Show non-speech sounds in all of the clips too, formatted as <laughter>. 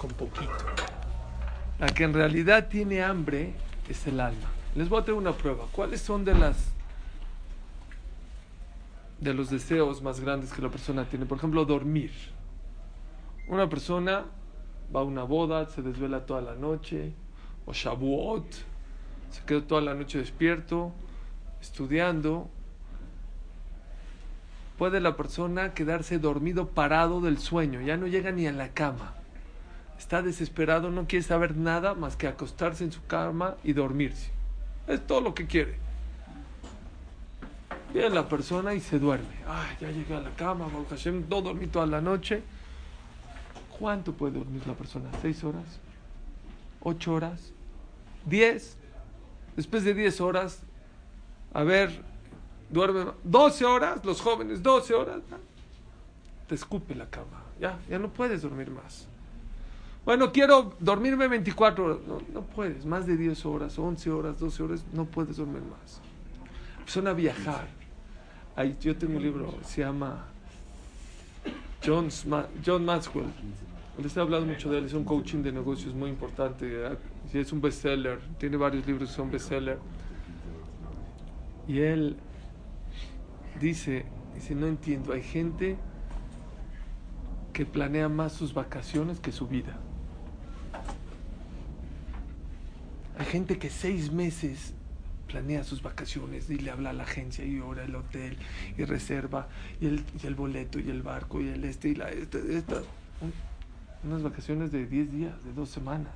con poquito. La que en realidad tiene hambre es el alma. Les voy a hacer una prueba. ¿Cuáles son de las de los deseos más grandes que la persona tiene? Por ejemplo, dormir. Una persona va a una boda, se desvela toda la noche, o Shavuot, se queda toda la noche despierto, estudiando. Puede la persona quedarse dormido parado del sueño, ya no llega ni a la cama. Está desesperado, no quiere saber nada más que acostarse en su cama y dormirse. Es todo lo que quiere. Viene la persona y se duerme. Ay, ya llegué a la cama, Hashem, no dormí toda la noche. ¿Cuánto puede dormir la persona? ¿Seis horas? ¿Ocho horas? ¿Diez? Después de diez horas, a ver, duerme doce horas, los jóvenes, doce horas. Te escupe la cama. Ya, ya no puedes dormir más. Bueno, quiero dormirme 24 horas. No, no puedes. Más de 10 horas, 11 horas, 12 horas, no puedes dormir más. Son a viajar. Yo tengo un libro, se llama John, John Maxwell. Les he hablado mucho de él, es un coaching de negocios muy importante. Es un bestseller, tiene varios libros que son bestseller. Y él dice, dice, no entiendo, hay gente que planea más sus vacaciones que su vida. Hay gente que seis meses planea sus vacaciones y le habla a la agencia y ahora el hotel y reserva y el, boleto y el barco y el este y la este, esta. unas vacaciones de 10 días, de dos semanas.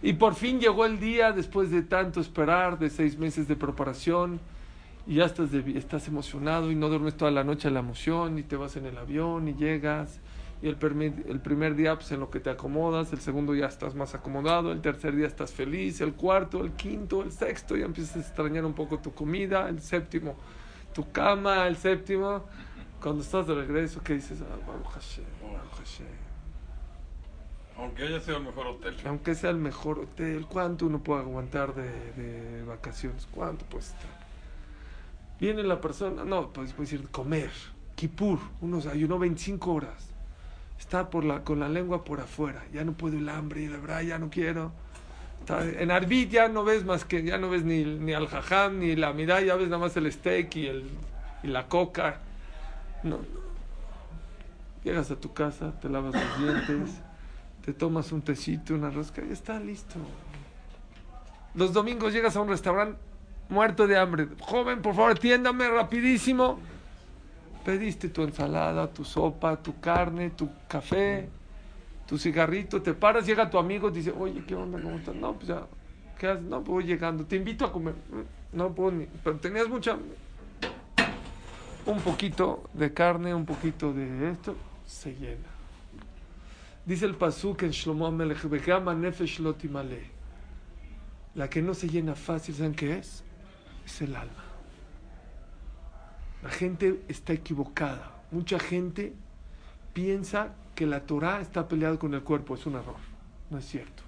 Y por fin llegó el día después de tanto esperar, de seis meses de preparación y ya estás, estás emocionado y no duermes toda la noche a la emoción y te vas en el avión y llegas y el, el primer día pues en lo que te acomodas, el segundo ya estás más acomodado, el tercer día estás feliz, el cuarto, el quinto, el sexto ya empiezas a extrañar un poco tu comida, el séptimo tu cama, el séptimo cuando estás de regreso que dices, ah, Baruch Hashem, Baruch Hashem. Aunque haya sido el mejor hotel. Aunque sea el mejor hotel, ¿cuánto uno puede aguantar de, de vacaciones? ¿Cuánto puede estar? Viene la persona, no, pues puede decir comer, kipur, uno ayunó 25 horas está por la, con la lengua por afuera, ya no puedo el hambre, de verdad ya no quiero. en Arbit ya no ves más que, ya no ves ni, ni al jajam, ni la mirada, ya ves nada más el steak y, el, y la coca. No, Llegas a tu casa, te lavas los dientes, te tomas un tecito, una rosca y está listo. Los domingos llegas a un restaurante muerto de hambre. Joven, por favor, atiéndame rapidísimo Pediste tu ensalada, tu sopa, tu carne, tu café, tu cigarrito, te paras, llega tu amigo, dice, oye, ¿qué onda? ¿Cómo estás? No, pues ya, ¿qué haces? No, pues voy llegando, te invito a comer. Mm, no puedo ni, pero tenías mucha... Un poquito de carne, un poquito de esto, se llena. Dice el pasuk en Shlomo Amelech, nefesh La que no se llena fácil, ¿saben qué es? Es el alma. La gente está equivocada. Mucha gente piensa que la Torah está peleada con el cuerpo. Es un error. No es cierto.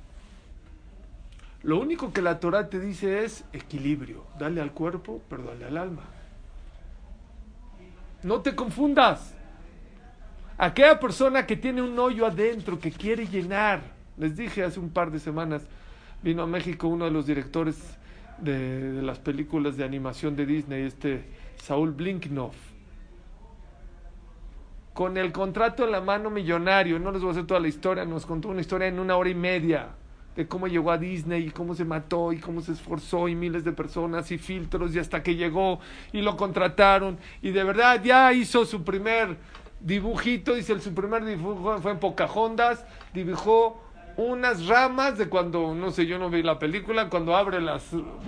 Lo único que la Torah te dice es equilibrio. Dale al cuerpo, pero dale al alma. No te confundas. Aquella persona que tiene un hoyo adentro, que quiere llenar. Les dije hace un par de semanas, vino a México uno de los directores de, las películas de animación de Disney, este Saúl Blinknov, con el contrato en la mano millonario, no les voy a hacer toda la historia, nos contó una historia en una hora y media de cómo llegó a Disney y cómo se mató y cómo se esforzó y miles de personas y filtros y hasta que llegó y lo contrataron. Y de verdad ya hizo su primer dibujito, dice su primer dibujo fue en Pocahontas, dibujó unas ramas de cuando, no sé, yo no vi la película, cuando abre las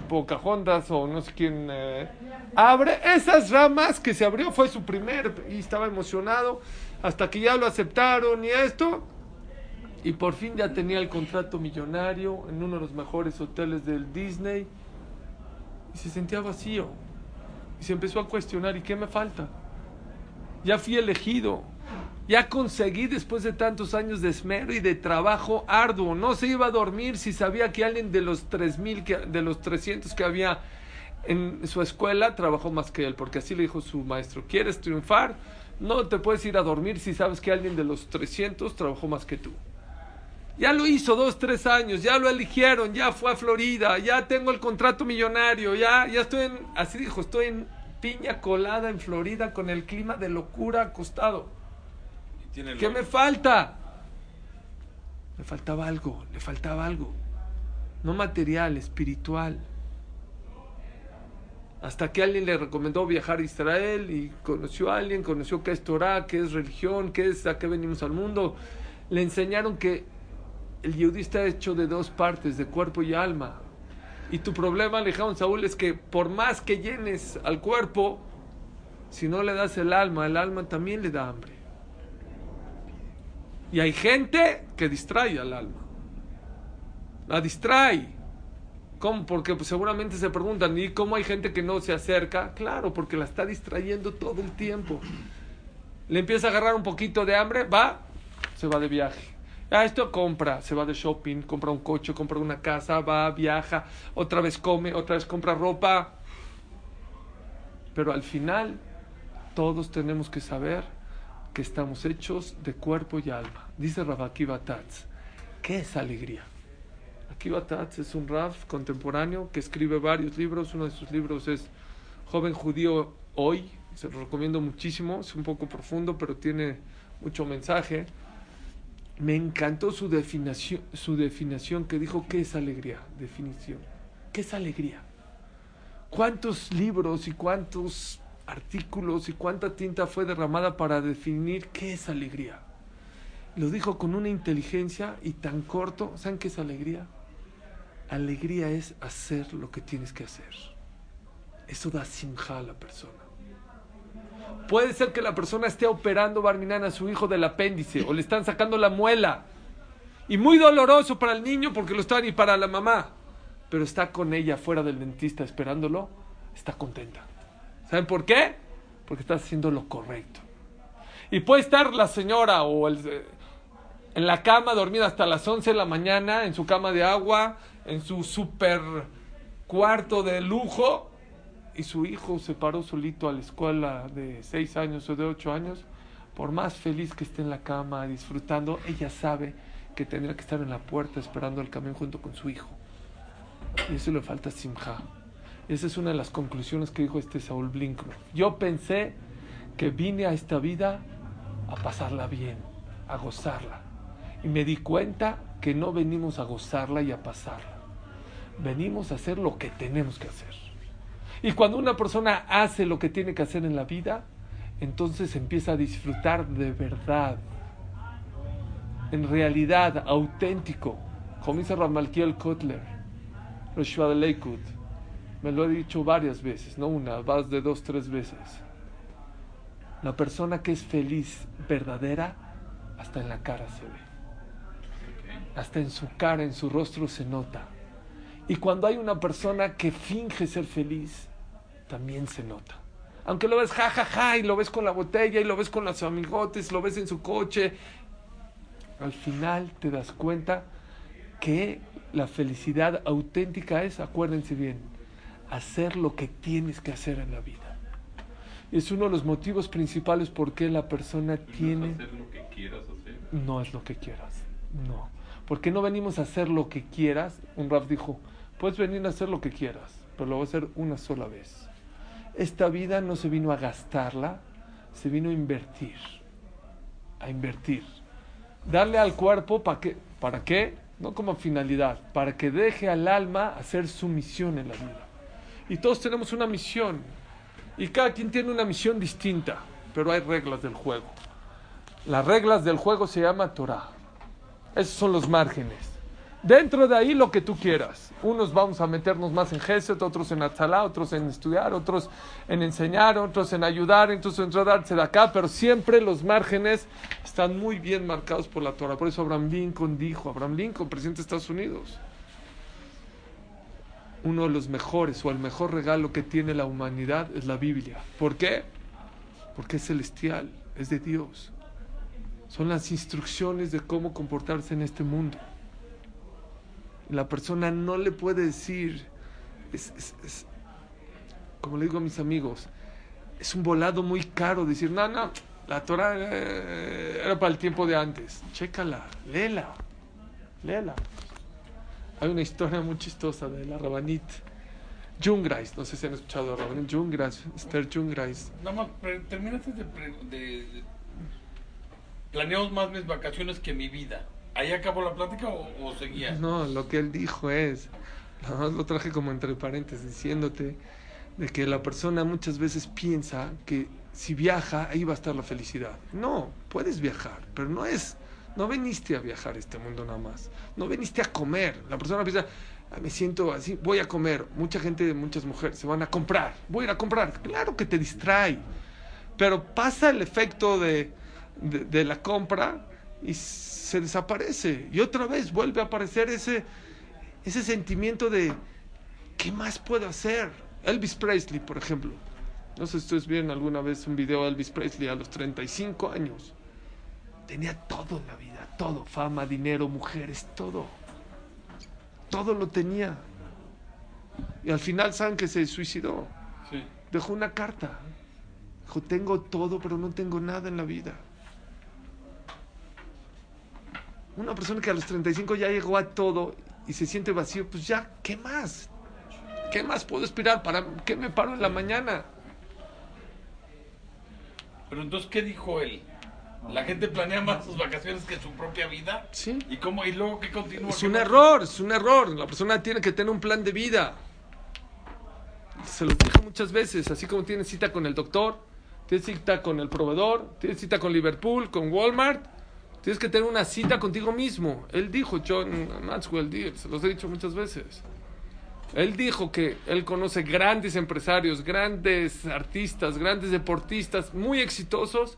Pocahontas o no sé quién eh, abre, esas ramas que se abrió fue su primer y estaba emocionado hasta que ya lo aceptaron y esto. Y por fin ya tenía el contrato millonario en uno de los mejores hoteles del Disney y se sentía vacío. Y se empezó a cuestionar, ¿y qué me falta? Ya fui elegido, ya conseguí después de tantos años de esmero y de trabajo arduo. No se iba a dormir si sabía que alguien de los 3000 que de los 300 que había en su escuela trabajó más que él, porque así le dijo su maestro, ¿quieres triunfar? No te puedes ir a dormir si sabes que alguien de los 300 trabajó más que tú. Ya lo hizo dos, tres años, ya lo eligieron, ya fue a Florida, ya tengo el contrato millonario, ya, ya estoy en, así dijo, estoy en piña colada en Florida con el clima de locura acostado. Tiene ¿Qué me falta? Me faltaba algo, le faltaba algo. No material, espiritual. Hasta que alguien le recomendó viajar a Israel y conoció a alguien, conoció qué es Torah, qué es religión, qué es a qué venimos al mundo. Le enseñaron que el yudí está hecho de dos partes, de cuerpo y alma. Y tu problema, le dijeron Saúl, es que por más que llenes al cuerpo, si no le das el alma, el alma también le da hambre. Y hay gente que distrae al alma. La distrae. ¿Cómo? Porque pues, seguramente se preguntan, ¿y cómo hay gente que no se acerca? Claro, porque la está distrayendo todo el tiempo. Le empieza a agarrar un poquito de hambre, va, se va de viaje. Ah, esto compra, se va de shopping, compra un coche, compra una casa, va, viaja, otra vez come, otra vez compra ropa. Pero al final, todos tenemos que saber que estamos hechos de cuerpo y alma. Dice Rabaki Batatz, ¿qué es alegría? Akiva Tatz es un Raf contemporáneo que escribe varios libros. Uno de sus libros es Joven Judío Hoy. Se lo recomiendo muchísimo. Es un poco profundo, pero tiene mucho mensaje. Me encantó su definición, su definición que dijo ¿qué es alegría? Definición. ¿Qué es alegría? ¿Cuántos libros y cuántos artículos y cuánta tinta fue derramada para definir qué es alegría? Lo dijo con una inteligencia y tan corto. ¿Saben qué es alegría? Alegría es hacer lo que tienes que hacer. Eso da simja a la persona. Puede ser que la persona esté operando Barminan a su hijo del apéndice o le están sacando la muela. Y muy doloroso para el niño porque lo están y para la mamá. Pero está con ella fuera del dentista esperándolo. Está contenta. ¿Saben por qué? Porque está haciendo lo correcto. Y puede estar la señora o el, eh, en la cama dormida hasta las 11 de la mañana, en su cama de agua, en su super cuarto de lujo, y su hijo se paró solito a la escuela de 6 años o de 8 años, por más feliz que esté en la cama disfrutando, ella sabe que tendría que estar en la puerta esperando el camión junto con su hijo. Y eso le falta simja. Esa es una de las conclusiones que dijo este Saúl Blinkman. Yo pensé que vine a esta vida a pasarla bien, a gozarla. Y me di cuenta que no venimos a gozarla y a pasarla. Venimos a hacer lo que tenemos que hacer. Y cuando una persona hace lo que tiene que hacer en la vida, entonces empieza a disfrutar de verdad, en realidad, auténtico. Como dice Ramalkiel Kotler, Rosh Leikut, me lo he dicho varias veces, no una, más de dos, tres veces. La persona que es feliz, verdadera, hasta en la cara se ve. Hasta en su cara, en su rostro se nota. Y cuando hay una persona que finge ser feliz, también se nota. Aunque lo ves ja, ja, ja, y lo ves con la botella, y lo ves con los amigotes, lo ves en su coche, al final te das cuenta que la felicidad auténtica es, acuérdense bien, hacer lo que tienes que hacer en la vida. Es uno de los motivos principales por qué la persona tiene... hacer lo que quieras hacer. No es lo que quieras, no. Porque no venimos a hacer lo que quieras. Un Raf dijo, puedes venir a hacer lo que quieras, pero lo vas a hacer una sola vez. Esta vida no se vino a gastarla, se vino a invertir. A invertir. Darle al cuerpo para qué, para qué, no como finalidad, para que deje al alma hacer su misión en la vida. Y todos tenemos una misión. Y cada quien tiene una misión distinta, pero hay reglas del juego. Las reglas del juego se llama Torah. Esos son los márgenes. Dentro de ahí lo que tú quieras. Unos vamos a meternos más en Geset, otros en Atzalá, otros en estudiar, otros en enseñar, otros en ayudar, otros en tratarse de acá, pero siempre los márgenes están muy bien marcados por la Torah. Por eso Abraham Lincoln dijo, Abraham Lincoln, presidente de Estados Unidos, uno de los mejores o el mejor regalo que tiene la humanidad es la Biblia. ¿Por qué? Porque es celestial, es de Dios. Son las instrucciones de cómo comportarse en este mundo. La persona no le puede decir, como le digo a mis amigos, es un volado muy caro decir, no, no, La Torah eh, era para el tiempo de antes. Chécala, léela, léela. Hay una historia muy chistosa de la Rabanit Jungreis. No sé si han escuchado a Rabanit Jungreis, Esther Jungreis. Nada más, terminaste de- de- Planeamos más mis vacaciones que mi vida. ¿Ahí acabó la plática o, o seguía? No, lo que él dijo es, nada lo traje como entre paréntesis, diciéndote de que la persona muchas veces piensa que si viaja, ahí va a estar la felicidad. No, puedes viajar, pero no es, no veniste a viajar este mundo nada más. No veniste a comer. La persona piensa, "Ah, me siento así, voy a comer. Mucha gente, muchas mujeres se van a comprar. Voy a ir a comprar. Claro que te distrae. Pero pasa el efecto de, de, de la compra y se desaparece. Y otra vez vuelve a aparecer ese, ese sentimiento de, ¿qué más puedo hacer? Elvis Presley, por ejemplo. No sé si ustedes vieron alguna vez un video de Elvis Presley a los 35 años. Tenía todo en la vida, todo, fama, dinero, mujeres, todo. Todo lo tenía. Y al final, ¿saben que se suicidó? Sí. Dejó una carta. Dijo, tengo todo, pero no tengo nada en la vida. Una persona que a los 35 ya llegó a todo y se siente vacío, pues ya, ¿qué más? ¿Qué más puedo esperar? ¿Para qué me paro en la mañana? Pero entonces, ¿qué dijo él? ¿La gente planea más sus vacaciones que su propia vida? Sí. ¿Y cómo? ¿Y luego qué continúa? Es ¿Qué un error, es un error. La persona tiene que tener un plan de vida. Se lo dije muchas veces, así como tienes cita con el doctor, tienes cita con el proveedor, tienes cita con Liverpool, con Walmart, tienes que tener una cita contigo mismo. Él dijo, John Maxwell, di- se los he dicho muchas veces. Él dijo que él conoce grandes empresarios, grandes artistas, grandes deportistas, muy exitosos.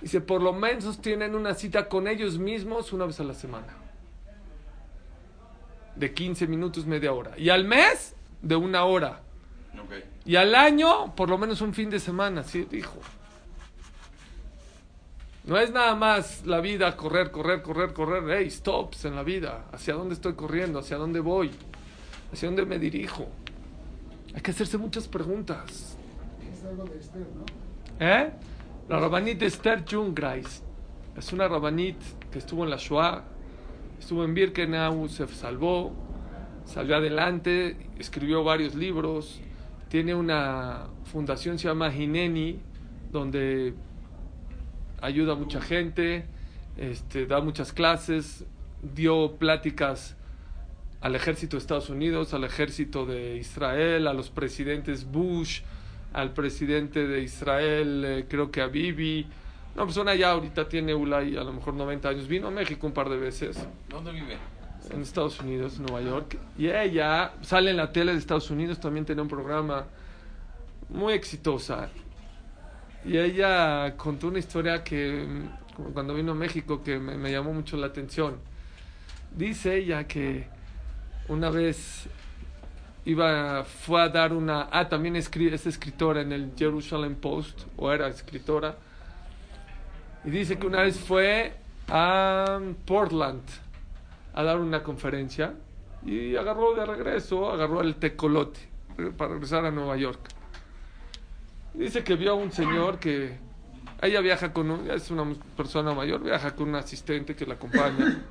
Dice, por lo menos tienen una cita con ellos mismos una vez a la semana. De 15 minutos, media hora. Y al mes, de una hora. Y al año, por lo menos un fin de semana, sí dijo. No es nada más la vida, correr, correr, correr, correr. Hey, stops en la vida. ¿Hacia dónde estoy corriendo? ¿Hacia dónde voy? ¿Hacia dónde me dirijo? Hay que hacerse muchas preguntas. Es algo de Esther, ¿no? ¿Eh? La rabanit Esther Jungreis. Es una rabanit que estuvo en la Shoah, estuvo en Birkenau, se salvó, salió adelante, escribió varios libros. Tiene una fundación, se llama Hineni, donde ayuda a mucha gente, este, da muchas clases, dio pláticas al ejército de Estados Unidos, al ejército de Israel, a los presidentes Bush, al presidente de Israel, eh, creo que a Bibi. Una persona ya ahorita tiene Ulay, a lo mejor 90 años, vino a México un par de veces, ¿Dónde vive? en Estados Unidos, Nueva York. Y ella sale en la tele de Estados Unidos, también tiene un programa muy exitosa. Y ella contó una historia que, cuando vino a México, que me, me llamó mucho la atención. Dice ella que una vez iba, fue a dar una... Ah, también escri- es escritora en el Jerusalem Post, o era escritora. Y dice que una vez fue a Portland a dar una conferencia y agarró de regreso, agarró el tecolote eh, para regresar a Nueva York. Dice que vio a un señor que ella viaja con un, es una persona mayor, viaja con un asistente que la acompaña.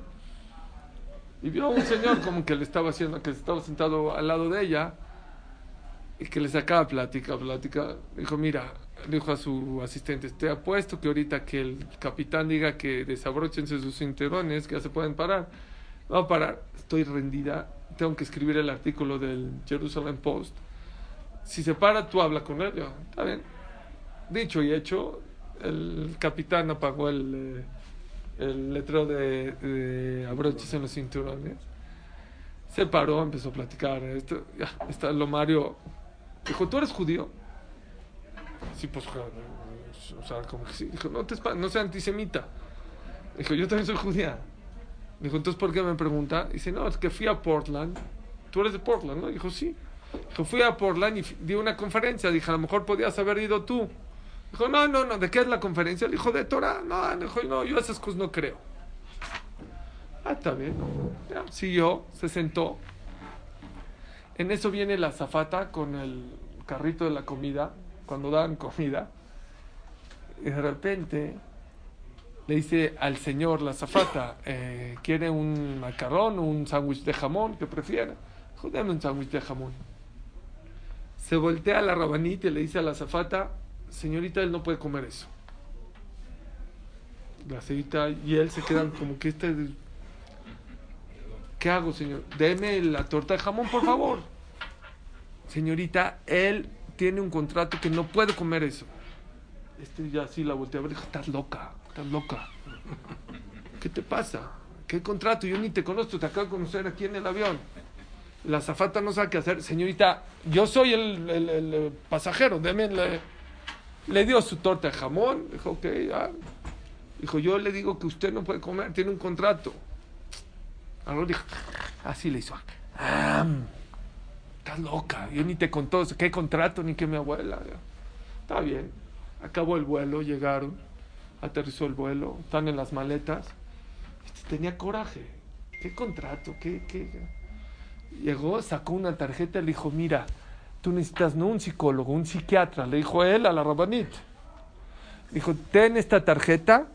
Y vio a un señor como que le estaba haciendo, que estaba sentado al lado de ella y que le sacaba plática, plática. Dijo, mira, dijo a su asistente, te apuesto que ahorita que el capitán diga que desabrochense sus cinturones, que ya se pueden parar. Va a parar, estoy rendida, tengo que escribir el artículo del Jerusalem Post. Si se para, tú habla con él. Yo, está bien. Dicho y hecho, el capitán apagó el, eh, el letrero de, de abroches en los cinturones. Se paró, empezó a platicar. Esto, ya, está lo Mario. Dijo, ¿tú eres judío? Sí, pues, o sea, como que sí. Dijo, no, te no sea antisemita. Dijo, yo también soy judía. Dijo, entonces, ¿por qué me pregunta? Dice, no, es que fui a Portland. Tú eres de Portland, ¿no? Dijo, sí. Dijo, fui a Portland y di una conferencia. Dije, a lo mejor podías haber ido tú. Dijo, no, no, no, ¿de qué es la conferencia? Le dijo, de Torah. No, dijo, no, yo esas cosas no creo. Ah, está bien. Ya, siguió, se sentó. En eso viene la zafata con el carrito de la comida, cuando dan comida. Y de repente le dice al señor, la zafata, eh, ¿quiere un macarrón un sándwich de jamón? ¿Qué prefiere? Dijo, un sándwich de jamón. Se voltea a la rabanita y le dice a la zafata, señorita, él no puede comer eso. La señorita y él se quedan como que este... ¿Qué hago, señor? Deme la torta de jamón, por favor. Señorita, él tiene un contrato que no puede comer eso. Este ya así la volteó a ver estás loca, estás loca. ¿Qué te pasa? ¿Qué contrato? Yo ni te conozco, te acabo de conocer aquí en el avión. La zafata no sabe qué hacer. Señorita, yo soy el, el- eh, pasajero, deme le, dio su torta de jamón. Dijo, ok. Dijo, yo le digo que usted no puede comer, tiene un contrato. Ahora dijo, así le hizo. "Ah, estás loca, yo ni te contó qué contrato ni que mi abuela. Está bien. Acabó el vuelo, llegaron, aterrizó el vuelo, están en las maletas. Este tenía coraje. ¿Qué contrato? ¿Qué, qué? Llegó, sacó una tarjeta y le dijo, mira, tú necesitas no un psicólogo, un psiquiatra. Le dijo él a la rabanit. Dijo, ten esta tarjeta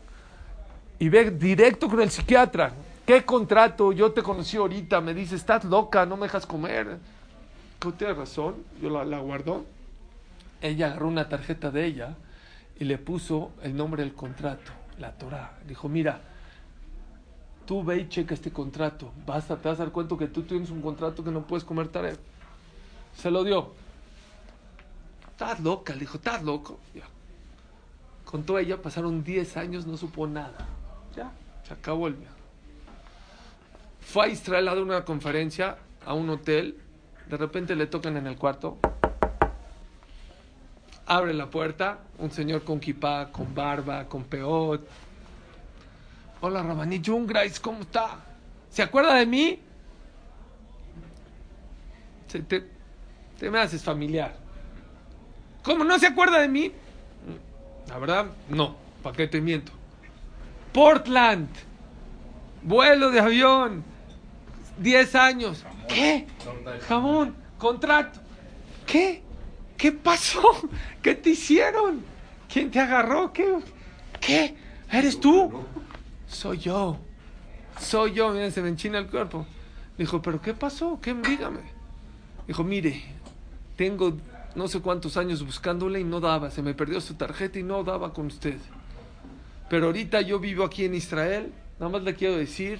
y ve directo con el psiquiatra. ¿Qué contrato? Yo te conocí ahorita. Me dice, estás loca, no me dejas comer. Tú tienes razón. Yo la, la guardó. Ella agarró una tarjeta de ella y le puso el nombre del contrato, la Torah. Dijo, mira, tú ve y checa este contrato. Vas a, te vas a dar cuenta que tú tienes un contrato que no puedes comer taref. Se lo dio. Estás loca, le dijo, estás loco. Ya. Contó ella, pasaron 10 años, no supo nada. Ya, se acabó el viaje. Fue a Israel a dar una conferencia a un hotel. De repente le tocan en el cuarto. Abre la puerta. Un señor con kipá, con barba, con peot. Hola, Rabaní Jungrais, ¿cómo está? ¿Se acuerda de mí? Se- te, me haces familiar. ¿Cómo no se acuerda de mí? La verdad, no. ¿Para qué te miento? Portland. Vuelo de avión. 10 años. ¿Qué? Jamón. Contrato. ¿Qué? ¿Qué pasó? ¿Qué te hicieron? ¿Quién te agarró? ¿Qué? ¿Qué? ¿Eres tú? Soy yo. Soy yo. Mira, se me enchina el cuerpo. Dijo, ¿pero qué pasó? ¿Qué? Dígame. Dijo, mire, tengo no sé cuántos años buscándole y no daba. Se me perdió su tarjeta y no daba con usted. Pero ahorita yo vivo aquí en Israel. Nada más le quiero decir,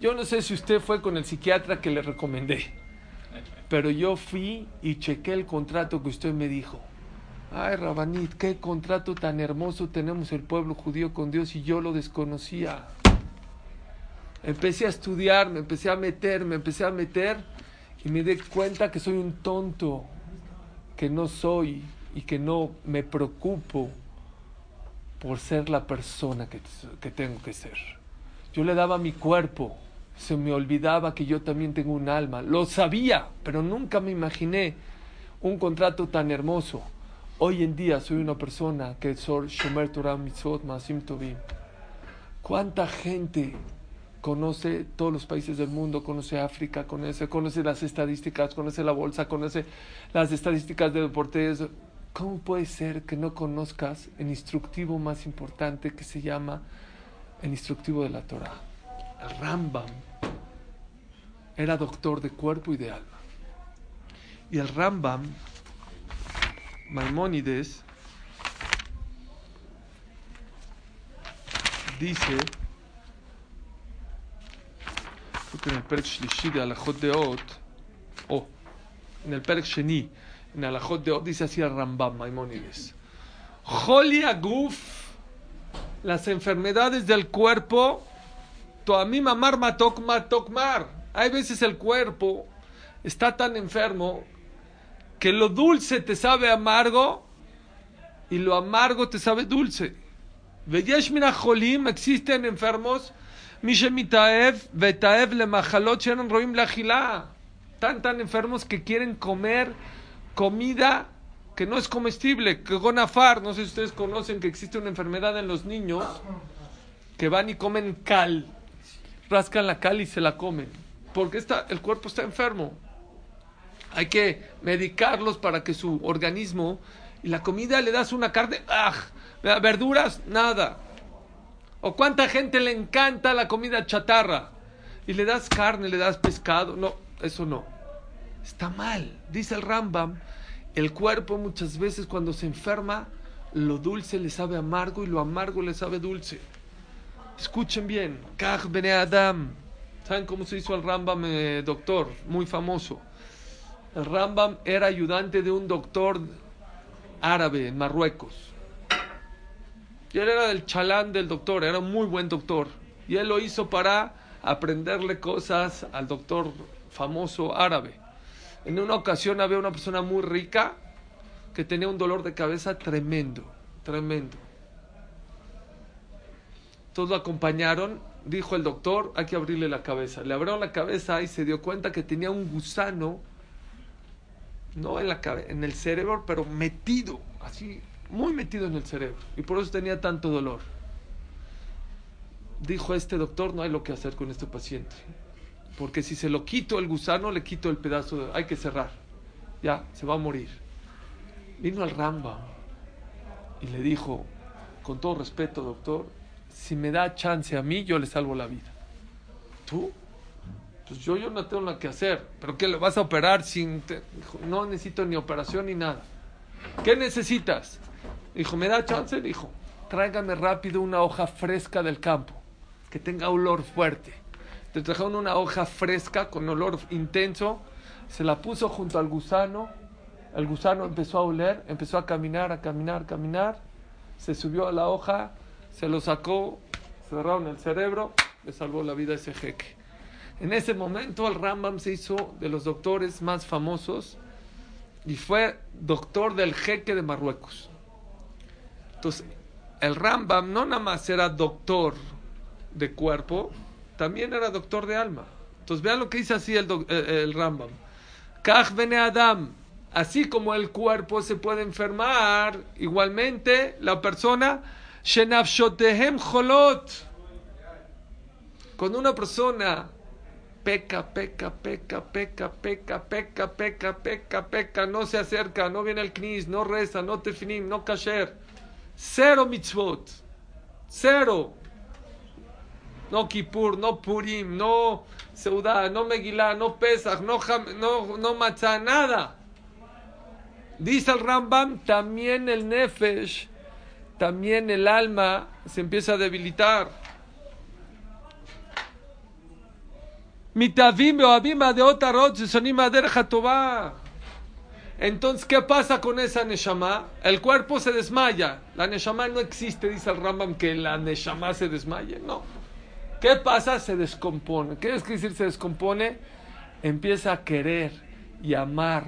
yo no sé si usted fue con el psiquiatra que le recomendé. Pero yo fui y chequé el contrato que usted me dijo. Ay, Rabanit, qué contrato tan hermoso tenemos el pueblo judío con Dios y yo lo desconocía. Empecé a estudiar, me empecé a meter, me empecé a meter y me di cuenta que soy un tonto, que no soy y que no me preocupo por ser la persona que, que tengo que ser. Yo le daba mi cuerpo, se me olvidaba que yo también tengo un alma. Lo sabía, pero nunca me imaginé un contrato tan hermoso. Hoy en día soy una persona que soy Shomer Torah Mitzvot Masim Tovim. ¿Cuánta gente conoce todos los países del mundo? Conoce África, conoce, conoce las estadísticas, conoce la bolsa, conoce las estadísticas de deportes. ¿Cómo puede ser que no conozcas el instructivo más importante que se llama el instructivo de la Torah? El Rambam era doctor de cuerpo y de alma. Y el Rambam, Maimónides, dice, que en el Perek Shlishi de Alajot de Ot, o en el Perek Sheni, en Alajot de Ot, dice así el Rambam, Maimónides. Joli Aguf, las enfermedades del cuerpo, Toamim Amar Matok Matokmar. Hay veces el cuerpo está tan enfermo que lo dulce te sabe amargo y lo amargo te sabe dulce. Veyesh mina jolim, existen enfermos, le machalot shenan roim la Tan tan enfermos que quieren comer comida que no es comestible, que gonafar, no sé si ustedes conocen que existe una enfermedad en los niños que van y comen cal, rascan la cal y se la comen, porque está, el cuerpo está enfermo. Hay que medicarlos para que su organismo Y la comida le das una carne, ¡ah! Verduras, nada. ¿O cuánta gente le encanta la comida chatarra? Y le das carne, le das pescado. No, eso no. Está mal. Dice el Rambam, el cuerpo muchas veces cuando se enferma, lo dulce le sabe amargo y lo amargo le sabe dulce. Escuchen bien. Kaj Bene Adam. ¿Saben cómo se hizo el Rambam, eh, doctor? Muy famoso. Rambam era ayudante de un doctor árabe en Marruecos. Y él era del chalán del doctor, era un muy buen doctor. Y él lo hizo para aprenderle cosas al doctor famoso árabe. En una ocasión había una persona muy rica que tenía un dolor de cabeza tremendo, tremendo. Todos lo acompañaron, dijo el doctor, hay que abrirle la cabeza. Le abrió la cabeza y se dio cuenta que tenía un gusano, no en, la en el cerebro, pero metido, así, muy metido en el cerebro. Y por eso tenía tanto dolor. Dijo este doctor, no hay lo que hacer con este paciente. Porque si se lo quito el gusano, le quito el pedazo, de, hay que cerrar. Ya, se va a morir. Vino al Ramba y le dijo, con todo respeto, doctor, si me da chance a mí, yo le salvo la vida. ¿Tú? Pues yo, yo no tengo nada que hacer. ¿Pero qué? ¿Le vas a operar sin...? No necesito ni operación ni nada. ¿Qué necesitas? Dijo, ¿me da chance? Dijo, tráigame rápido una hoja fresca del campo, que tenga olor fuerte. Te trajeron una hoja fresca con olor intenso, se la puso junto al gusano, el gusano empezó a oler, empezó a caminar, a caminar, a caminar, se subió a la hoja, se lo sacó, cerraron el cerebro, le salvó la vida a ese jeque. En ese momento el Rambam se hizo de los doctores más famosos y fue doctor del jeque de Marruecos. Entonces, el Rambam no nada más era doctor de cuerpo, también era doctor de alma. Entonces, vean lo que dice así el, el, el Rambam. Kaj bene Adam, así como el cuerpo se puede enfermar, igualmente la persona, Shenafshotehem Cholot. Cuando una persona peca, peca, peca, peca, peca, peca, peca, peca, peca, no se acerca, no viene al knis, no reza, no tefinim, no kasher, cero mitzvot, cero. No Kippur, no Purim, no Seudá, no Megilá, no Pesach, no, no, no nada. Dice el Rambam, también el Nefesh, también el alma se empieza a debilitar. Mitavim beoabim de otarot sonim tová. Entonces, ¿qué pasa con esa Neshama? El cuerpo se desmaya. La Neshama no existe, dice el Rambam, que la Neshama se desmaye. No. ¿Qué pasa? Se descompone. ¿Qué es decir se descompone? Empieza a querer y amar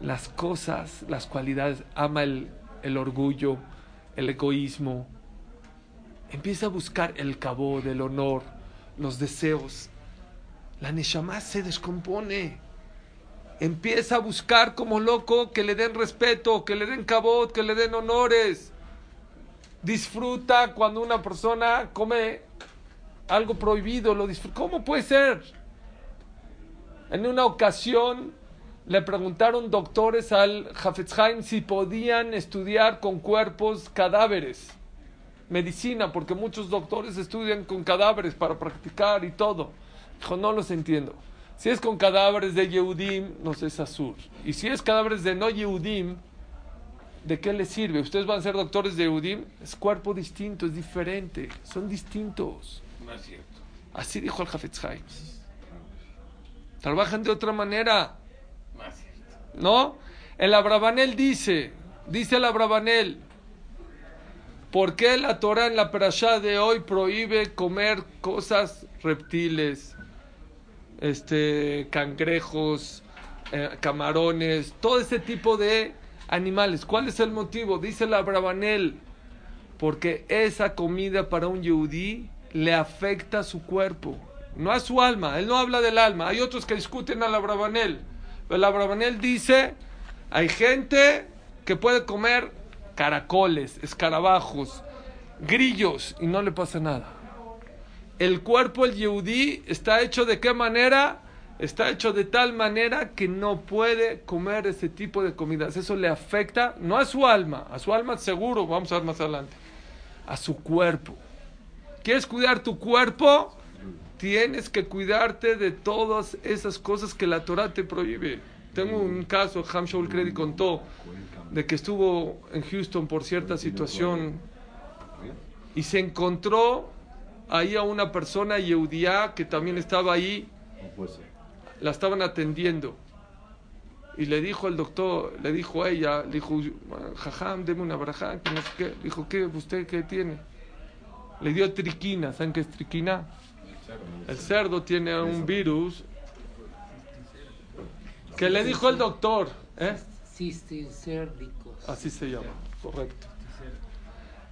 las cosas, las cualidades. Ama el, el orgullo, el egoísmo. Empieza a buscar el cabod, el honor, los deseos. La Neshama se descompone. Empieza a buscar como loco que le den respeto, que le den cabot, que le den honores. Disfruta cuando una persona come algo prohibido, lo disfruta. ¿Cómo puede ser? En una ocasión le preguntaron doctores al Hafetz Haim si podían estudiar con cuerpos cadáveres, medicina, porque muchos doctores estudian con cadáveres para practicar y todo. Dijo, no los entiendo. Si es con cadáveres de Yehudim, no es Azur. Y si es cadáveres de no Yehudim, ¿de qué les sirve? Ustedes van a ser doctores de Yehudim, es cuerpo distinto, es diferente, son distintos. No es cierto. Así dijo el Hafetz Haim. Trabajan de otra manera. No es cierto. ¿No? El Abrabanel dice, dice el Abrabanel, ¿por qué la Torah en la perashá de hoy prohíbe comer cosas reptiles, este, cangrejos, eh, camarones, todo ese tipo de animales? ¿Cuál es el motivo? Dice el Abrabanel, porque esa comida para un yehudí le afecta a su cuerpo, no a su alma. Él no habla del alma. Hay otros que discuten al Abrabanel. El Abrabanel dice, hay gente que puede comer caracoles, escarabajos, grillos y no le pasa nada. El cuerpo, el yehudí, está hecho de qué manera? está hecho de tal manera que no puede comer ese tipo de comidas. Eso le afecta, no a su alma, a su alma seguro, vamos a ver más adelante, a su cuerpo. ¿Quieres cuidar tu cuerpo? Tienes que cuidarte de todas esas cosas que la Torah te prohíbe. Tengo un caso, Ham Shaul Credit contó, de que estuvo en Houston por cierta situación y se encontró ahí a una persona yeudía que también estaba ahí, la estaban atendiendo. Y le dijo al doctor, le dijo a ella, le dijo, jajam, deme una barajá, que no sé qué. Le dijo, ¿qué? ¿Usted qué tiene? Le dio triquina, ¿saben qué es triquina? El cerdo tiene un virus que le dijo el doctor, ¿eh? Cisticérdicos. Así se llama, correcto.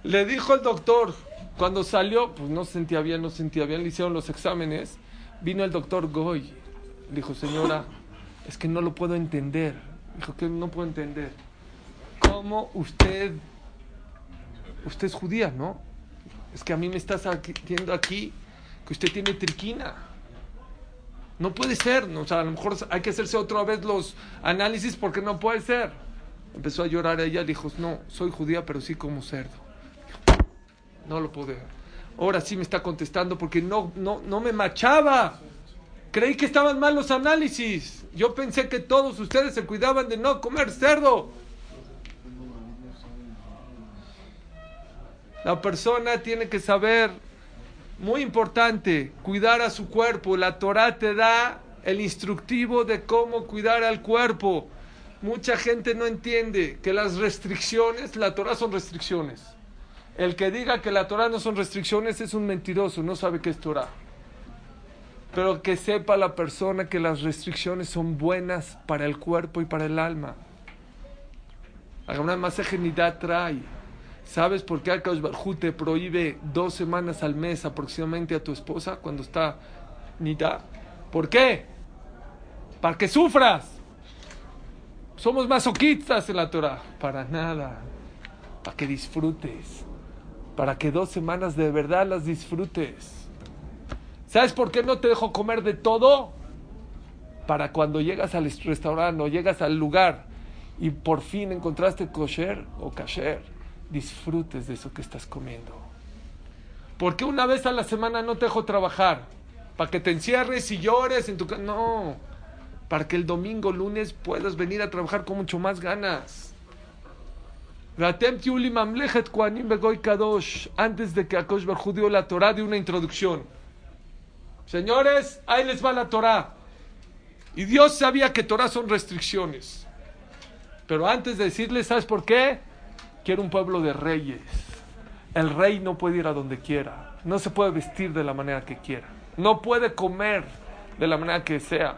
Le dijo el doctor, cuando salió, pues no se sentía bien, no se sentía bien, le hicieron los exámenes, vino el doctor Goy, le dijo, señora, es que no lo puedo entender. Dijo que no puedo entender. ¿Cómo usted, usted es judía, no? Es que a mí me estás diciendo aquí que usted tiene triquina. No puede ser, ¿no? o sea, a lo mejor hay que hacerse otra vez los análisis porque no puede ser. Empezó a llorar ella, dijo, no, soy judía, pero sí como cerdo. No lo pude. Ahora sí me está contestando porque no, no, no me machaba. Creí que estaban mal los análisis. Yo pensé que todos ustedes se cuidaban de no comer cerdo. La persona tiene que saber, muy importante, cuidar a su cuerpo. La Torah te da el instructivo de cómo cuidar al cuerpo. Mucha gente no entiende que las restricciones, la Torah son restricciones. El que diga que la Torah no son restricciones es un mentiroso, no sabe qué es Torah. Pero que sepa la persona que las restricciones son buenas para el cuerpo y para el alma. Una masaje nidá trae. ¿Sabes por qué Akash te prohíbe dos semanas al mes aproximadamente a tu esposa cuando está nidá? ¿Por qué? Para que sufras. Somos masoquistas en la Torah. Para nada. Para que disfrutes. Para que dos semanas de verdad las disfrutes. ¿Sabes por qué no te dejo comer de todo? Para cuando llegas al restaurante o llegas al lugar y por fin encontraste kosher o kasher, disfrutes de eso que estás comiendo. ¿Por qué una vez a la semana no te dejo trabajar? ¿Para que te encierres y llores en tu casa? No, para que el domingo, lunes puedas venir a trabajar con mucho más ganas. Antes de que Akosh Barjú dio la Torah de una introducción. Señores, ahí les va la Torah. Y Dios sabía que Torah son restricciones. Pero antes de decirles, ¿sabes por qué? Quiero un pueblo de reyes. El rey no puede ir a donde quiera. No se puede vestir de la manera que quiera. No puede comer de la manera que sea.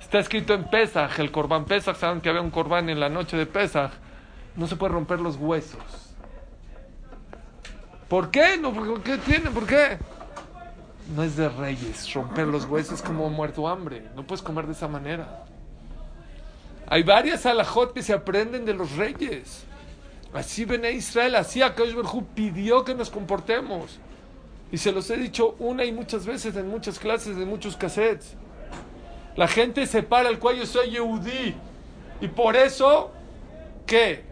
Está escrito en Pesaj, el Corbán Pesaj. Saben que había un Corbán en la noche de Pesaj. No se puede romper los huesos. ¿Por qué? No, ¿Por qué tiene? ¿Por qué? No es de reyes. Romper los huesos es como muerto hambre. No puedes comer de esa manera. Hay varias alajot que se aprenden de los reyes. Así Bené Israel, así Akash Barjú pidió que nos comportemos. Y se los he dicho una y muchas veces en muchas clases, en muchos cassettes. La gente se para el cuello, soy Yehudí. Y por eso, ¿qué?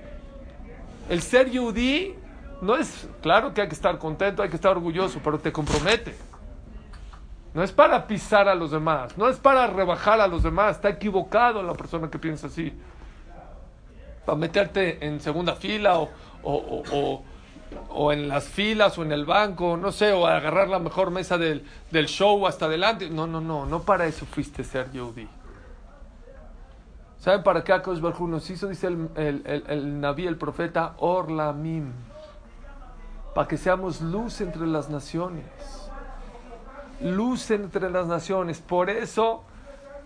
El ser Yehudí no es, claro que hay que estar contento, hay que estar orgulloso, pero te compromete. No es para pisar a los demás, no es para rebajar a los demás. Está equivocado la persona que piensa así. Para meterte en segunda fila o, o, o, o, en las filas o en el banco, no sé, o agarrar la mejor mesa del, del show hasta adelante. No, no, no, no para eso fuiste ser Yehudi. ¿Saben para qué Akash Barjú nos hizo? Dice el, el, el, el Naví, el profeta, Orlamim. Para que seamos luz entre las naciones luz entre las naciones. Por eso,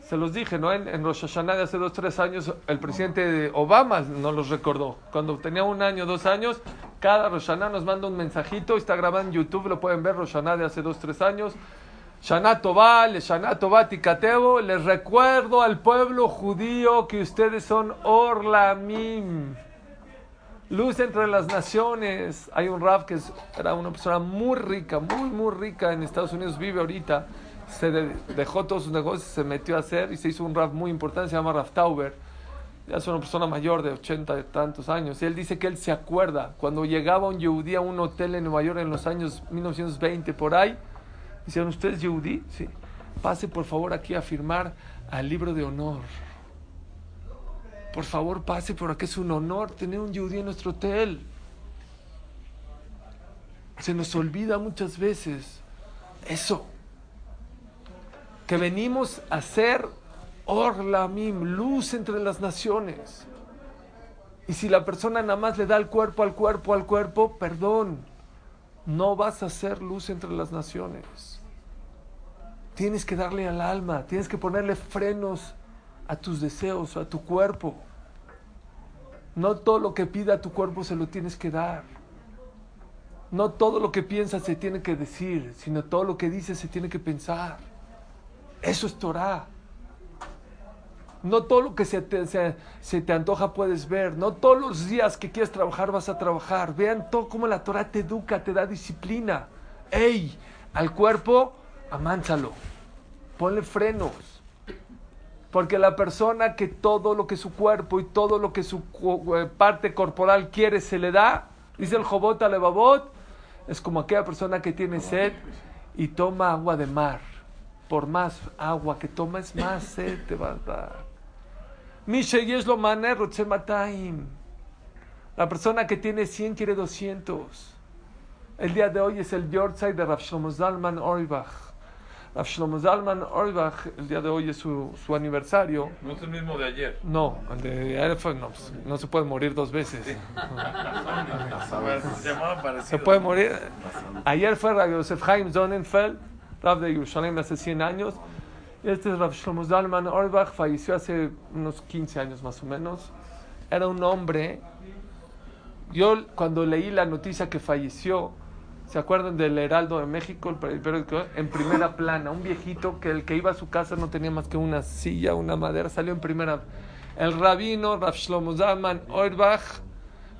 se los dije, ¿no? En, en Rosh Hashanah de hace dos, tres años, el presidente de Obama nos los recordó. Cuando tenía un año, dos años, cada Rosh nos manda un mensajito, está grabado en YouTube, lo pueden ver, Rosh de hace dos, tres años. Shana Tová, le Shana Tová Tikateo, les recuerdo al pueblo judío que ustedes son Orlamim. Luz entre las naciones. Hay un Rab que es- era una persona muy rica, muy, muy rica en Estados Unidos, vive ahorita. se de- dejó todos sus negocios, se metió a hacer y se hizo un rap muy importante, se llama Raf Tauber. Ya es una persona mayor de 80 y tantos años. Y él dice que él se acuerda cuando llegaba un yehudí a un hotel en Nueva York en los años 1920 por ahí. Dicen, ¿usted es yehudí? Sí. Pase por favor aquí a firmar al libro de honor. Por favor, pase por aquí. Es un honor tener un yehudí en nuestro hotel. Se nos olvida muchas veces eso. Que venimos a ser Orlamim, luz entre las naciones. Y si la persona nada más le da el cuerpo al cuerpo al cuerpo, perdón, no vas a ser luz entre las naciones. Tienes que darle al alma, tienes que ponerle frenos a tus deseos, a tu cuerpo. No todo lo que pida tu cuerpo se lo tienes que dar. No todo lo que piensas se tiene que decir, sino todo lo que dices se tiene que pensar. Eso es Torah. No todo lo que se te, se- te antoja puedes ver. No todos los días que quieres trabajar vas a trabajar. Vean todo cómo la Torah te educa, te da disciplina. ¡Ey! Al cuerpo, amánsalo. Ponle frenos. Porque la persona que todo lo que su cuerpo y todo lo que su eh, parte corporal quiere se le da, dice el Jobot Alevabot, es como aquella persona que tiene sed y toma agua de mar. Por más agua que tomes, más sed te va a dar. Mishe y es lo maner rotze mataim. La persona que tiene 100 quiere 200. El día de hoy es el Yortzeit de Rav Shlomo Zalman Orbach. Rav Shlomo Zalman Orbach, el día de hoy es su, su aniversario. No es el mismo de ayer. No, el de ayer fue- no, pues, no se puede morir dos veces. <laughs> Parecido. Se puede morir. Ayer fue Rav Yosef Chaim Sonnenfeld, Rav de Jerusalén hace 100 años. Este es Rav Shlomo Zalman Orbach, falleció hace unos 15 años más o menos. Era un hombre. Yo cuando leí la noticia que falleció, ¿se acuerdan del Heraldo de México? El periódico? En primera plana, un viejito que el que iba a su casa no tenía más que una silla, una madera, salió en primera. El rabino Rav Shlomo Zalman Orbach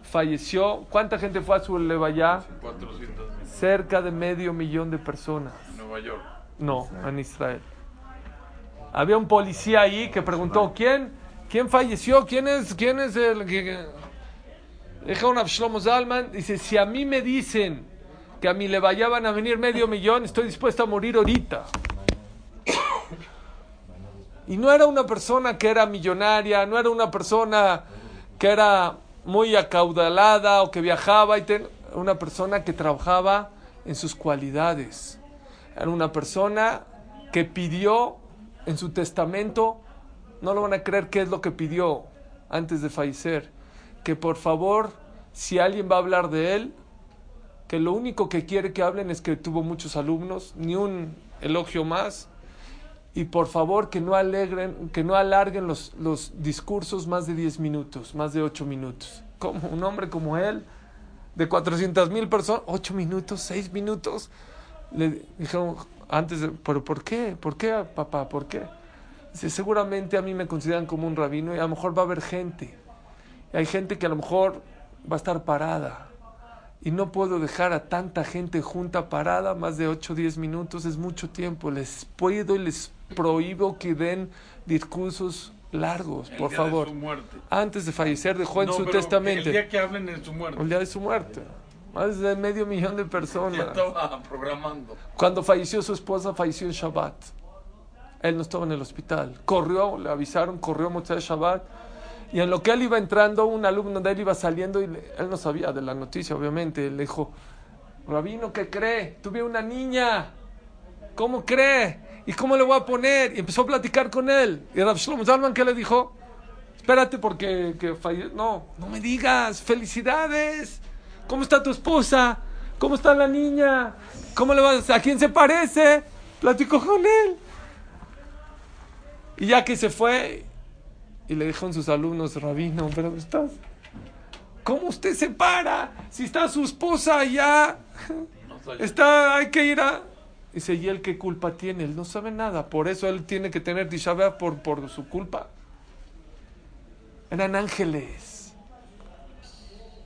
falleció. ¿Cuánta gente fue a su levaya? 400 mil. Cerca de medio millón de personas. En Nueva York. No, en Israel. Había un policía ahí que preguntó, ¿quién? ¿Quién falleció? ¿Quién es, quién es el que... que-?" Dijo a Shlomo Zalman, dice, si a mí me dicen que a mi levaya van a venir medio millón, estoy dispuesto a morir ahorita. Y no era una persona que era millonaria, no era una persona que era muy acaudalada o que viajaba, y ten- una persona que trabajaba en sus cualidades. Era una persona que pidió en su testamento, no lo van a creer qué es lo que pidió antes de fallecer, que por favor, si alguien va a hablar de él, que lo único que quiere que hablen es que tuvo muchos alumnos, ni un elogio más, y por favor que no alegren, que no alarguen los, los discursos más de 10 minutos, más de 8 minutos. Como un hombre como él, de 400 mil personas, 8 minutos, 6 minutos, le dijeron antes, de, ¿pero por qué? ¿Por qué, papá? ¿Por qué? Dice, seguramente a mí me consideran como un rabino y a lo mejor va a haber gente. Y hay gente que a lo mejor va a estar parada. Y no puedo dejar a tanta gente junta parada más de 8 o 10 minutos, es mucho tiempo. Les puedo y les prohíbo que den discursos largos, El por favor. De su. Antes de fallecer dejó en No, su pero testamento El día que hablen de su muerte. el día de su muerte. Más de medio millón de personas. estaba programando. Cuando falleció su esposa, falleció en Shabbat. Él no estaba en el hospital. Corrió, le avisaron, corrió a Motzai Shabbat. Y en lo que él iba entrando, un alumno de él iba saliendo y él no sabía de la noticia, obviamente. Le dijo, Rabino, ¿qué cree? Tuve una niña. ¿Cómo cree? ¿Y cómo le voy a poner? Y empezó a platicar con él. Y Rab Shlomo Zalman, ¿qué le dijo? Espérate porque que falle- No, no me digas. Felicidades. ¿Cómo está tu esposa? ¿Cómo está la niña? ¿Cómo le vas? ¿A quién se parece? Platicó con él. Y ya que se fue, y le dijo a sus alumnos, Rabino, pero estás. ¿Cómo usted se para? Si está su esposa allá. Está, hay que ir a. Dice, ¿y él qué culpa tiene? Él no sabe nada. Por eso él tiene que tener Tisha por, por su culpa. Eran ángeles.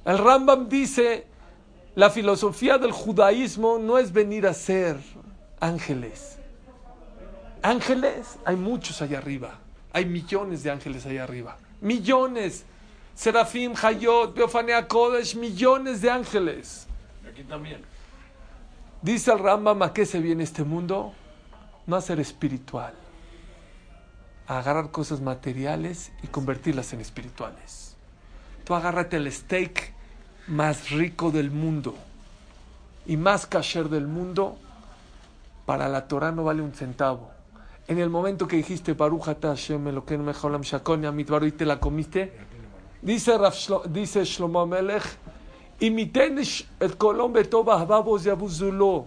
El Rambam dice, la filosofía del judaísmo no es venir a ser ángeles. Ángeles, hay muchos allá arriba. Hay millones de ángeles allá arriba. Millones. Serafim, Hayot, Beofanea Kodesh, millones de ángeles. Aquí también. Dice el Rambam, ¿a qué se viene este mundo? No a ser espiritual. A agarrar cosas materiales y convertirlas en espirituales. Tú agárrate el steak más rico del mundo y más kasher del mundo. Para la Torah no vale un centavo. En el momento que dijiste Baruch atah Hashem Elokeinu melech haolam shakon yamitbaru", y te la comiste, dice, Rav Shlo- dice Shlomo Melech, el babos yabuzulo.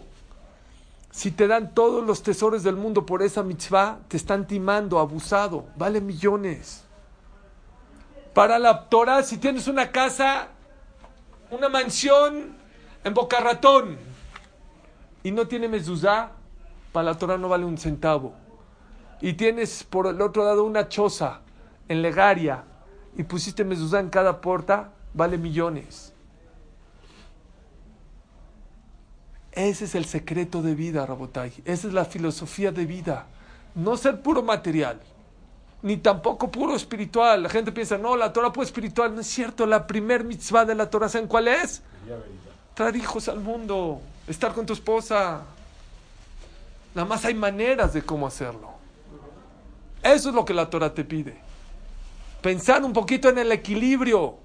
Si te dan todos los tesoros del mundo por esa mitzvah, te están timando, abusado, vale millones. Para la Torah, si tienes una casa, una mansión en Boca Ratón y no tiene mezuzá, para la Torah no vale un centavo. Y tienes por el otro lado una choza en Legaria y pusiste mezuzá en cada puerta, vale millones. Ese es el secreto de vida, Rabotai. Esa es la filosofía de vida. No ser puro material, ni tampoco puro espiritual. La gente piensa, no, la Torah puro espiritual. No es cierto. La primer mitzvah de la Torah, ¿saben cuál es? Traer hijos al mundo, estar con tu esposa. Nada más hay maneras de cómo hacerlo. Eso es lo que la Torah te pide. Pensar un poquito en el equilibrio.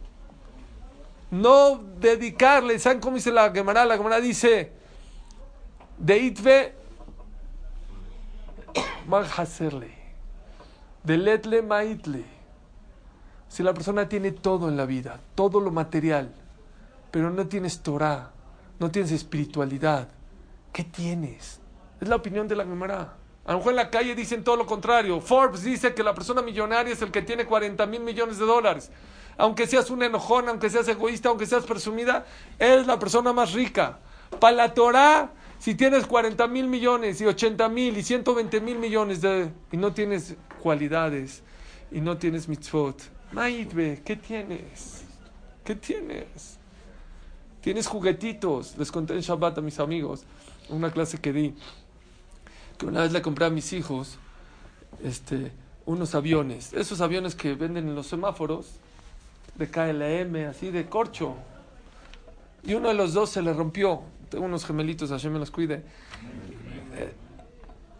No dedicarle. ¿Saben cómo dice la Gemara? La Gemara dice, de itve. <coughs> De letle maitle. Si la persona tiene todo en la vida, todo lo material, pero no tienes Torah, no tienes espiritualidad, ¿qué tienes? Es la opinión de la Gemara. A lo mejor en la calle dicen todo lo contrario. Forbes dice que la persona millonaria es el que tiene 40 mil millones de dólares. Aunque seas un enojón, aunque seas egoísta, aunque seas presumida, es la persona más rica. Para la Torah, si tienes 40 mil millones y 80 mil y 120 mil millones de, y no tienes cualidades y no tienes mitzvot, Maitbe, ¿qué tienes? ¿Qué tienes? Tienes juguetitos. Les conté en Shabbat a mis amigos, una clase que di, que una vez le compré a mis hijos este, unos aviones. Esos aviones que venden en los semáforos, de KLM, así de corcho. Y uno de los dos se le rompió. Tengo unos gemelitos, Hashem me los cuide. Eh,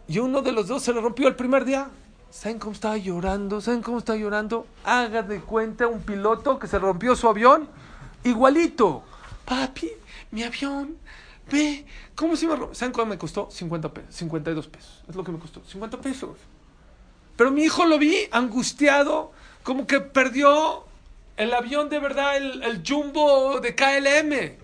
y uno de los dos se le rompió el primer día. ¿Saben cómo estaba llorando? ¿Saben cómo está llorando? Haga de cuenta un piloto que se rompió su avión. Igualito. Papi, mi avión. Ve, ¿cómo se me rompió? ¿Saben cuánto me costó? 50 pesos, 52 pesos. Es lo que me costó. 50 pesos. Pero mi hijo lo vi angustiado, como que perdió el avión de verdad, el, el jumbo de KLM.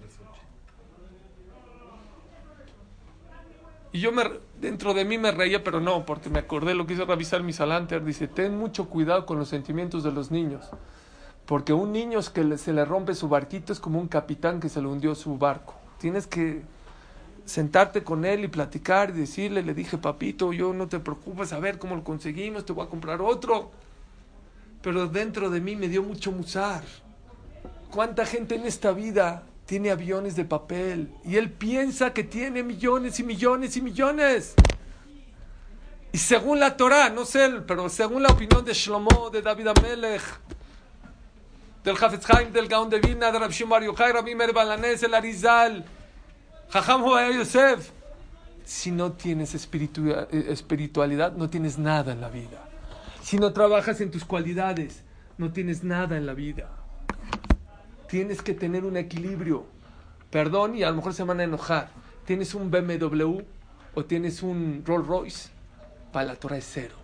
Y yo me, dentro de mí me reía, pero no, porque me acordé lo que hizo revisar mi Salanter. Dice, ten mucho cuidado con los sentimientos de los niños. Porque un niño es que se le rompe su barquito es como un capitán que se le hundió su barco. Tienes que sentarte con él y platicar y decirle, le dije, papito, yo no te preocupes, a ver cómo lo conseguimos, te voy a comprar otro. Pero dentro de mí me dio mucho musar. ¿Cuánta gente en esta vida tiene aviones de papel? Y él piensa que tiene millones y millones y millones. Y según la Torah, no sé, pero según la opinión de Shlomo, de David Amelech, del Hafetz Haim, del Gaon de Vilna, de Rav Shimon Yochai, Rabbi el Arizal, Jajam Yosef. Si no tienes eh, espiritualidad, no tienes nada en la vida. Si no trabajas en tus cualidades, no tienes nada en la vida. Tienes que tener un equilibrio. Perdón, y a lo mejor se van a enojar. Tienes un BMW o tienes un Rolls Royce, para la Torah es cero.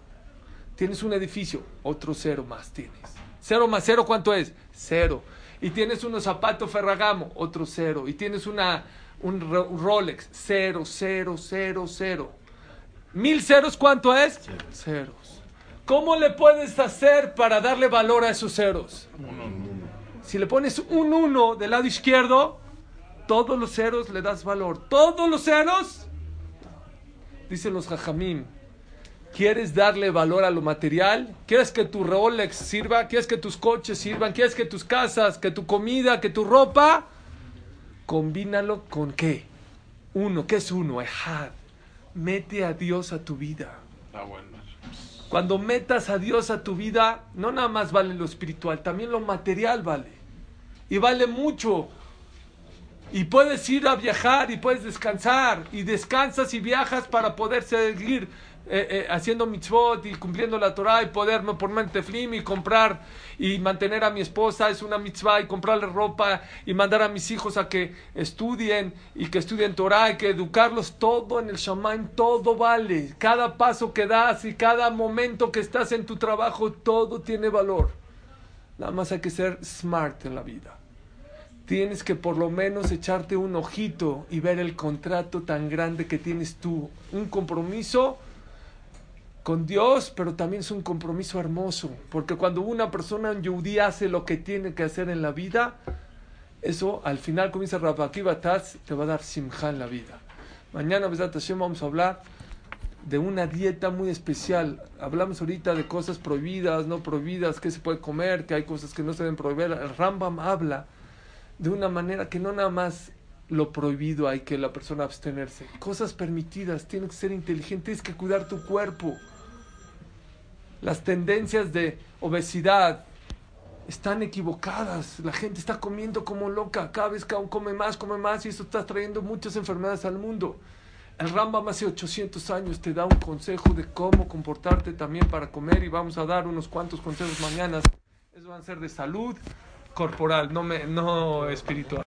Tienes un edificio, otro cero más tienes. Cero más cero, ¿cuánto es? Cero. Y tienes unos zapatos Ferragamo, otro cero. Y tienes una, un Ro- un Rolex, cero, cero, cero, cero. Mil ceros, ¿cuánto es? Ceros. ¿Cómo le puedes hacer para darle valor a esos ceros? Si le pones un uno del lado izquierdo, todos los ceros le das valor. Todos los ceros, dicen los jajamim, ¿quieres darle valor a lo material? ¿Quieres que tu Rolex sirva? ¿Quieres que tus coches sirvan? ¿Quieres que tus casas, que tu comida, que tu ropa? Combínalo con qué? Uno, ¿qué es uno? Ejad. Mete a Dios a tu vida. Está bueno. Cuando metas a Dios a tu vida, no nada más vale lo espiritual, también lo material vale. Y vale mucho. Y puedes ir a viajar y puedes descansar. Y descansas y viajas para poder seguir eh, eh, haciendo mitzvot y cumpliendo la Torah y poderme ponerme teflim y comprar y mantener a mi esposa es una mitzvah y comprarle ropa y mandar a mis hijos a que estudien y que estudien Torah y que educarlos todo en el Shamaim, todo vale. Cada paso que das y cada momento que estás en tu trabajo, todo tiene valor. Nada más hay que ser smart en la vida. Tienes que por lo menos echarte un ojito y ver el contrato tan grande que tienes tú. Un compromiso con Dios, pero también es un compromiso hermoso, porque cuando una persona en Yehudi hace lo que tiene que hacer en la vida, eso al final, como dice Rabbi Bataz, te va a dar simja en la vida. Mañana, vamos a hablar de una dieta muy especial. Hablamos ahorita de cosas prohibidas, no prohibidas, que se puede comer, que hay cosas que no se deben prohibir. El Rambam habla de una manera que no nada más lo prohibido hay que la persona abstenerse. Cosas permitidas, tienes que ser inteligente, tienes que cuidar tu cuerpo las tendencias de obesidad están equivocadas. La gente está comiendo como loca. Cada vez que aún come más, come más y eso está trayendo muchas enfermedades al mundo. El Rambam hace 800 años te da un consejo de cómo comportarte también para comer y vamos a dar unos cuantos consejos mañana. Eso van a ser de salud corporal, no, me, no espiritual.